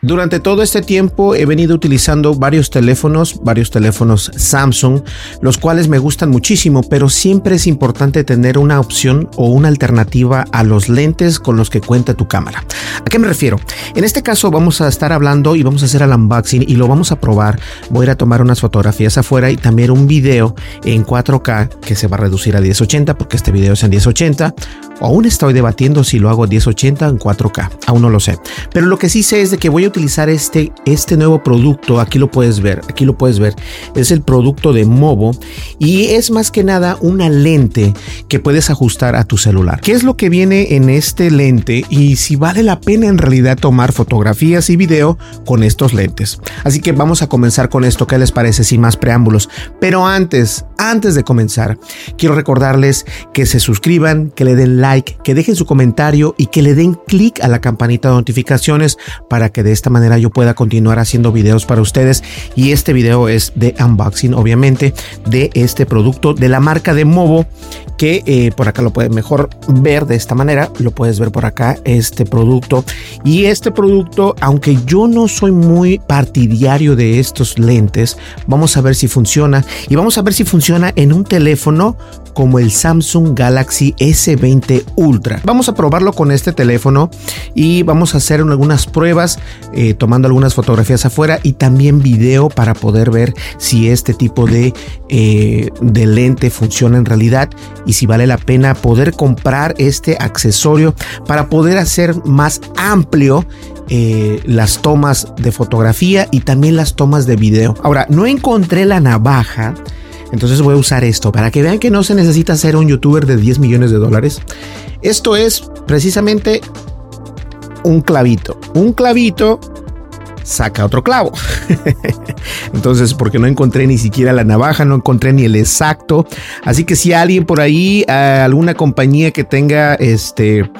Durante todo este tiempo he venido utilizando varios teléfonos, varios teléfonos Samsung, los cuales me gustan muchísimo, pero siempre es importante tener una opción o una alternativa a los lentes con los que cuenta tu cámara. ¿A qué me refiero? En este caso vamos a estar hablando y vamos a hacer el unboxing y lo vamos a probar. Voy a ir a tomar unas fotografías afuera y también un video en 4K que se va a reducir a 1080 porque este video es en 1080. Aún estoy debatiendo si lo hago 1080 en 4K, aún no lo sé. Pero lo que sí sé es de que voy a utilizar este, este nuevo producto, aquí lo puedes ver, aquí lo puedes ver, es el producto de Movo y es más que nada una lente que puedes ajustar a tu celular. ¿Qué es lo que viene en este lente y si vale la pena en realidad tomar fotografías y video con estos lentes? Así que vamos a comenzar con esto, ¿qué les parece sin más preámbulos? Pero antes, antes de comenzar, quiero recordarles que se suscriban, que le den like, que dejen su comentario y que le den clic a la campanita de notificaciones para que de esta manera yo pueda continuar haciendo videos para ustedes. Y este video es de unboxing, obviamente, de este producto de la marca de Movo, que eh, por acá lo puedes mejor ver de esta manera. Lo puedes ver por acá, este producto. Y este producto, aunque yo no soy muy partidario de estos lentes, vamos a ver si funciona. Y vamos a ver si funciona en un teléfono como el Samsung Galaxy S20 Ultra. Vamos a probarlo con este teléfono y vamos a hacer algunas pruebas eh, tomando algunas fotografías afuera y también video para poder ver si este tipo de, eh, de lente funciona en realidad y si vale la pena poder comprar este accesorio para poder hacer más amplio eh, las tomas de fotografía y también las tomas de video. Ahora, no encontré la navaja entonces voy a usar esto para que vean que no se necesita ser un youtuber de 10 millones de dólares. Esto es precisamente un clavito. Un clavito saca otro clavo. Entonces, porque no encontré ni siquiera la navaja, no encontré ni el exacto. Así que si alguien por ahí, alguna compañía que tenga este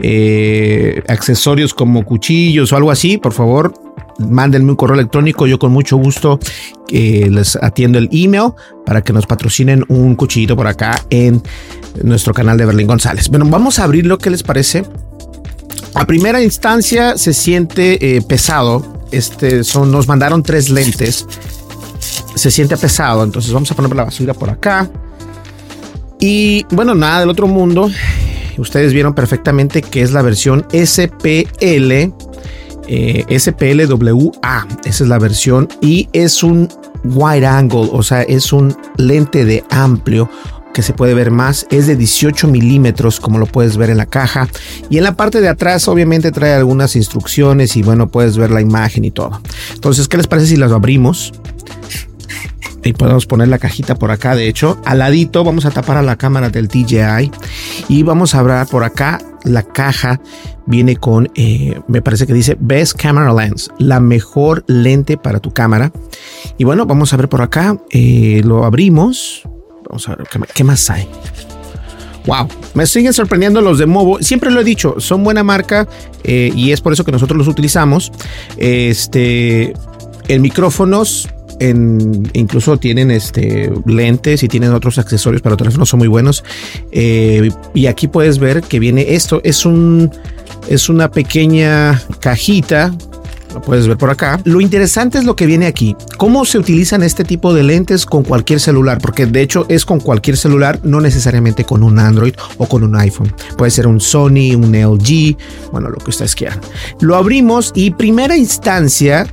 eh, accesorios como cuchillos o algo así, por favor, mándenme un correo electrónico. Yo con mucho gusto eh, les atiendo el email para que nos patrocinen un cuchillito por acá en nuestro canal de Berlín González. Bueno, vamos a abrir lo que les parece. A primera instancia se siente eh, pesado. Este son, nos mandaron tres lentes. Se siente pesado. Entonces vamos a poner la basura por acá. Y bueno, nada del otro mundo. Ustedes vieron perfectamente que es la versión SPL eh, SPLWA, esa es la versión, y es un wide angle, o sea, es un lente de amplio que se puede ver más, es de 18 milímetros como lo puedes ver en la caja. Y en la parte de atrás obviamente trae algunas instrucciones y bueno puedes ver la imagen y todo. Entonces qué les parece si las abrimos y podemos poner la cajita por acá de hecho al ladito vamos a tapar a la cámara del DJI y vamos a abrir por acá la caja viene con, eh, me parece que dice Best Camera Lens, la mejor lente para tu cámara. Y bueno, vamos a ver por acá, eh, lo abrimos. Vamos a ver qué, más hay. Wow, me siguen sorprendiendo los de Movo. Siempre lo he dicho, son buena marca eh, y es por eso que nosotros los utilizamos. Este, en micrófonos incluso tienen este, lentes y tienen otros accesorios para teléfonos, son muy buenos. y aquí puedes ver que viene esto, es un Es una pequeña cajita lo puedes ver por acá. Lo interesante es lo que viene aquí. ¿Cómo se utilizan este tipo de lentes con cualquier celular? Porque de hecho es con cualquier celular, no necesariamente con un Android o con un iPhone. Puede ser un Sony, un LG, bueno, lo que ustedes quieran. Lo abrimos y primera instancia,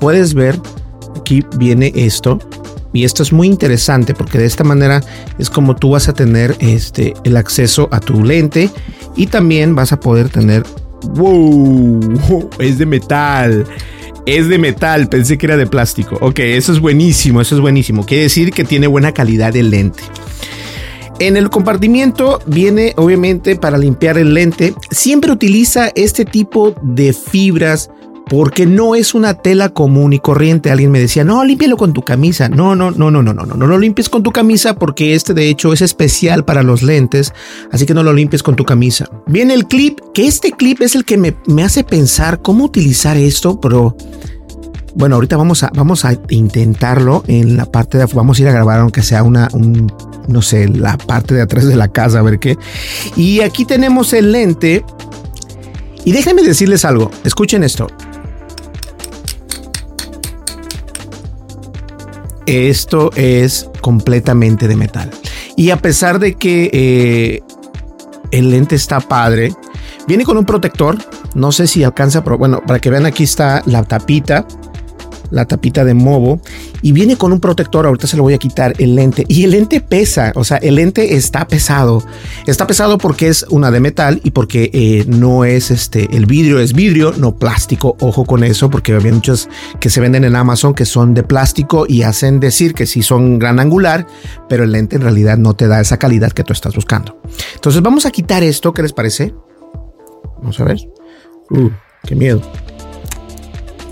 puedes ver, aquí viene esto. Y esto es muy interesante porque de esta manera es como tú vas a tener este, el acceso a tu lente y también vas a poder tener ¡Wow! Es de metal. Es de metal, pensé que era de plástico. Ok, eso es buenísimo, eso es buenísimo. Quiere decir que tiene buena calidad de lente. En el compartimiento viene obviamente para limpiar el lente. Siempre utiliza este tipo de fibras porque no es una tela común y corriente. Alguien me decía, no, límpialo con tu camisa. No, no, no, no, no, no, no, no lo limpies con tu camisa porque este de hecho es especial para los lentes, así que no lo limpies con tu camisa. Viene el clip, que este clip es el que me, me hace pensar cómo utilizar esto, pero bueno, ahorita vamos a, vamos a intentarlo en la parte de vamos a ir a grabar aunque sea una, un, no sé, la parte de atrás de la casa, a ver qué. Y aquí tenemos el lente. Y déjenme decirles algo, escuchen esto. Esto es completamente de metal. Y a pesar de que eh, el lente está padre, viene con un protector. No sé si alcanza, pero bueno, para que vean aquí está la tapita la tapita de Movo y viene con un protector. Ahorita se lo voy a quitar el lente y el lente pesa. O sea, el lente está pesado. Está pesado porque es una de metal y porque eh, no es este el vidrio, es vidrio, no plástico. Ojo con eso, porque había muchos que se venden en Amazon que son de plástico y hacen decir que sí son gran angular, pero el lente en realidad no te da esa calidad que tú estás buscando. Entonces, vamos a quitar esto. ¿Qué les parece? Vamos a ver. Uh, qué miedo.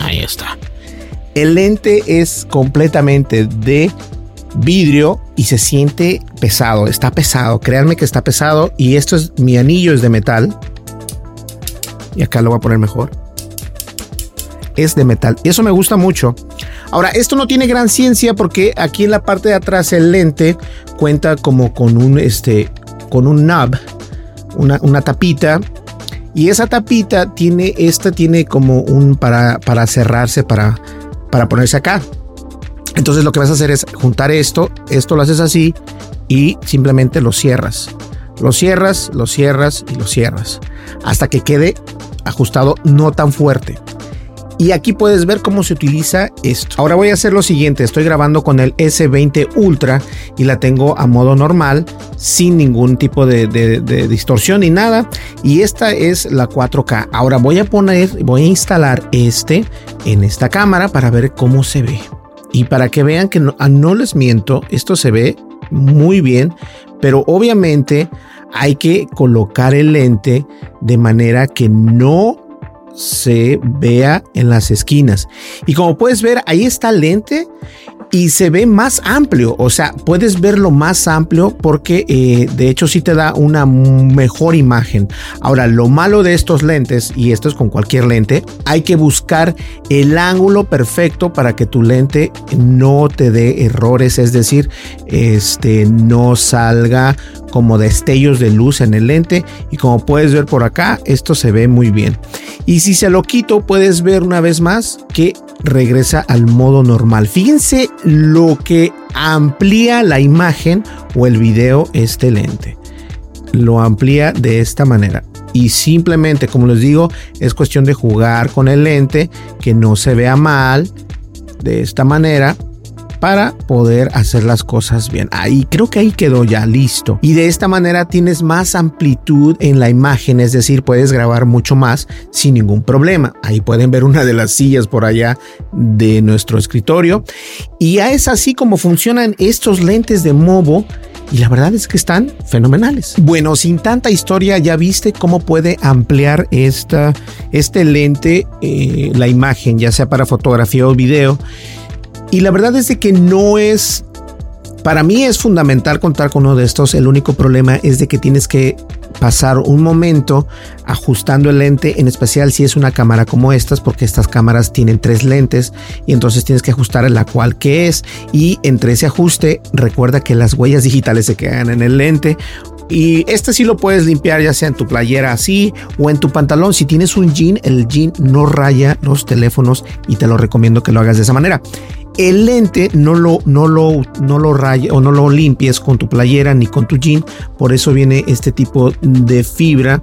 Ahí está. El lente es completamente de vidrio y se siente pesado, está pesado, créanme que está pesado y esto es mi anillo es de metal. Y acá lo voy a poner mejor. Es de metal y eso me gusta mucho. Ahora, esto no tiene gran ciencia porque aquí en la parte de atrás el lente cuenta como con un este con un nub, una, una tapita y esa tapita tiene esta tiene como un para para cerrarse para para ponerse acá. Entonces lo que vas a hacer es juntar esto, esto lo haces así y simplemente lo cierras. Lo cierras, lo cierras y lo cierras hasta que quede ajustado no tan fuerte. Y aquí puedes ver cómo se utiliza esto. Ahora voy a hacer lo siguiente. Estoy grabando con el S20 Ultra y la tengo a modo normal, sin ningún tipo de, distorsión ni nada. Y esta es la 4K. Ahora voy a poner, voy a instalar este en esta cámara para ver cómo se ve. Y para que vean que no, ah, no les miento, esto se ve muy bien, pero obviamente hay que colocar el lente de manera que no se vea en las esquinas. Y como puedes ver, ahí está el lente y se ve más amplio, o sea, puedes verlo más amplio porque eh, de hecho sí te da una mejor imagen. Ahora, lo malo de estos lentes, y esto es con cualquier lente, hay que buscar el ángulo perfecto para que tu lente no te dé errores, es decir, este no salga como destellos de luz en el lente y como puedes ver por acá, esto se ve muy bien. Y si se lo quito, puedes ver una vez más que regresa al modo normal. Fíjense lo que amplía la imagen o el video este lente. Lo amplía de esta manera. Y simplemente, como les digo, es cuestión de jugar con el lente, que no se vea mal de esta manera para poder hacer las cosas bien. Ahí creo que ahí quedó ya listo. Y de esta manera tienes más amplitud en la imagen, es decir, puedes grabar mucho más sin ningún problema. Ahí pueden ver una de las sillas por allá de nuestro escritorio. Y ya es así como funcionan estos lentes de Movo y la verdad es que están fenomenales. Bueno, sin tanta historia, ya viste cómo puede ampliar esta, este lente eh, la imagen, ya sea para fotografía o video. Y la verdad es de que no es, para mí es fundamental contar con uno de estos. El único problema es de que tienes que pasar un momento ajustando el lente, en especial si es una cámara como estas, porque estas cámaras tienen tres lentes y entonces tienes que ajustar la cual que es. Y entre ese ajuste, recuerda que las huellas digitales se quedan en el lente Y este sí lo puedes limpiar ya sea en tu playera así o en tu pantalón. Si tienes un jean, el jean no raya los teléfonos y te lo recomiendo que lo hagas de esa manera. El lente no lo, no lo, no lo raya o no lo limpies con tu playera ni con tu jean. Por eso viene este tipo de fibra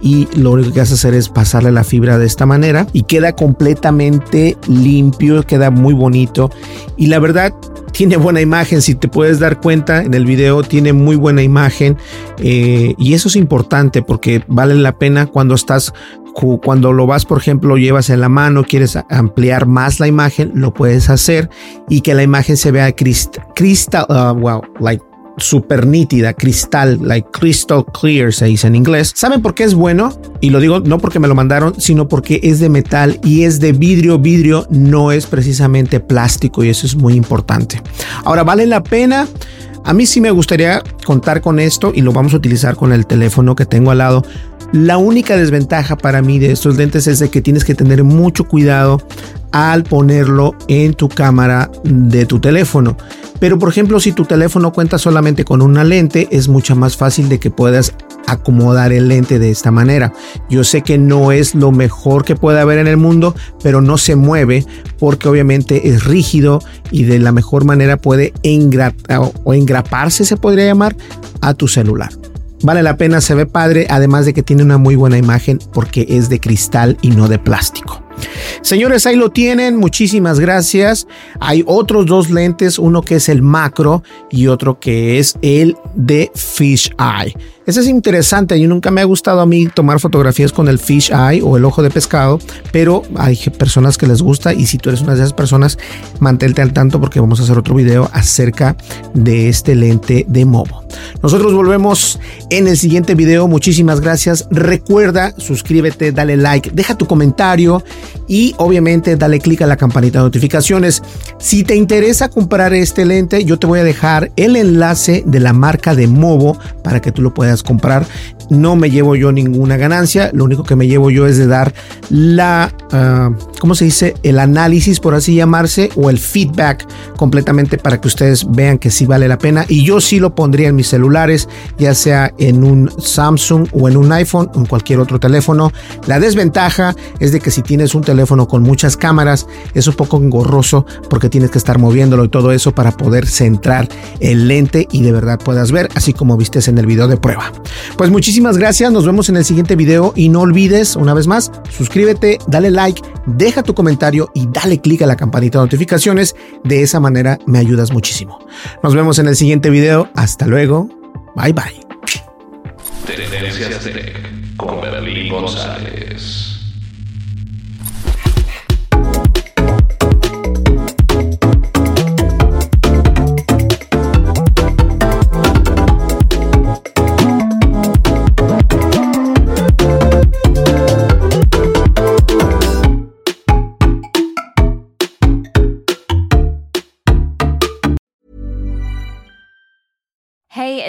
y lo único que vas a hacer es pasarle la fibra de esta manera y queda completamente limpio, queda muy bonito y la verdad tiene buena imagen, si te puedes dar cuenta en el video tiene muy buena imagen eh, y eso es importante porque vale la pena cuando estás cuando lo vas, por ejemplo, lo llevas en la mano, quieres ampliar más la imagen, lo puedes hacer y que la imagen se vea cristal, uh, wow, like super nítida, cristal, like crystal clear se dice en inglés. ¿Saben por qué es bueno? Y lo digo no porque me lo mandaron, sino porque es de metal y es de vidrio. Vidrio no es precisamente plástico y eso es muy importante. Ahora, ¿vale la pena? A mí sí me gustaría contar con esto y lo vamos a utilizar con el teléfono que tengo al lado. La única desventaja para mí de estos lentes es de que tienes que tener mucho cuidado al ponerlo en tu cámara de tu teléfono. Pero por ejemplo, si tu teléfono cuenta solamente con una lente, es mucho más fácil de que puedas acomodar el lente de esta manera. Yo sé que no es lo mejor que puede haber en el mundo, pero no se mueve porque obviamente es rígido y de la mejor manera puede o engraparse, se podría llamar, a tu celular. Vale la pena, se ve padre, además de que tiene una muy buena imagen porque es de cristal y no de plástico. Señores, ahí lo tienen. Muchísimas gracias. Hay otros dos lentes, uno que es el macro y otro que es el de Fish Eye. Ese es interesante. Yo nunca me ha gustado a mí tomar fotografías con el Fish Eye o el ojo de pescado, pero hay personas que les gusta y si tú eres una de esas personas, mantente al tanto porque vamos a hacer otro video acerca de este lente de Movo. Nosotros volvemos en el siguiente video. Muchísimas gracias. Recuerda, suscríbete, dale like, deja tu comentario y obviamente dale click a la campanita de notificaciones. Si te interesa comprar este lente, yo te voy a dejar el enlace de la marca de Movo para que tú lo puedas comprar. No me llevo yo ninguna ganancia, lo único que me llevo yo es de dar la, uh, ¿cómo se dice? El análisis, por así llamarse, o el feedback completamente para que ustedes vean que sí vale la pena. Y yo sí lo pondría en mis celulares, ya sea en un Samsung o en un iPhone o en cualquier otro teléfono. La desventaja es de que si tienes un teléfono con muchas cámaras, es un poco engorroso porque tienes que estar moviéndolo y todo eso para poder centrar el lente y de verdad puedas ver, así como vistes en el video de prueba. Pues muchísimas gracias, nos vemos en el siguiente video y no olvides, una vez más, suscríbete, dale like, deja tu comentario y dale click a la campanita de notificaciones, de esa manera me ayudas muchísimo. Nos vemos en el siguiente video, hasta luego, bye bye. con González.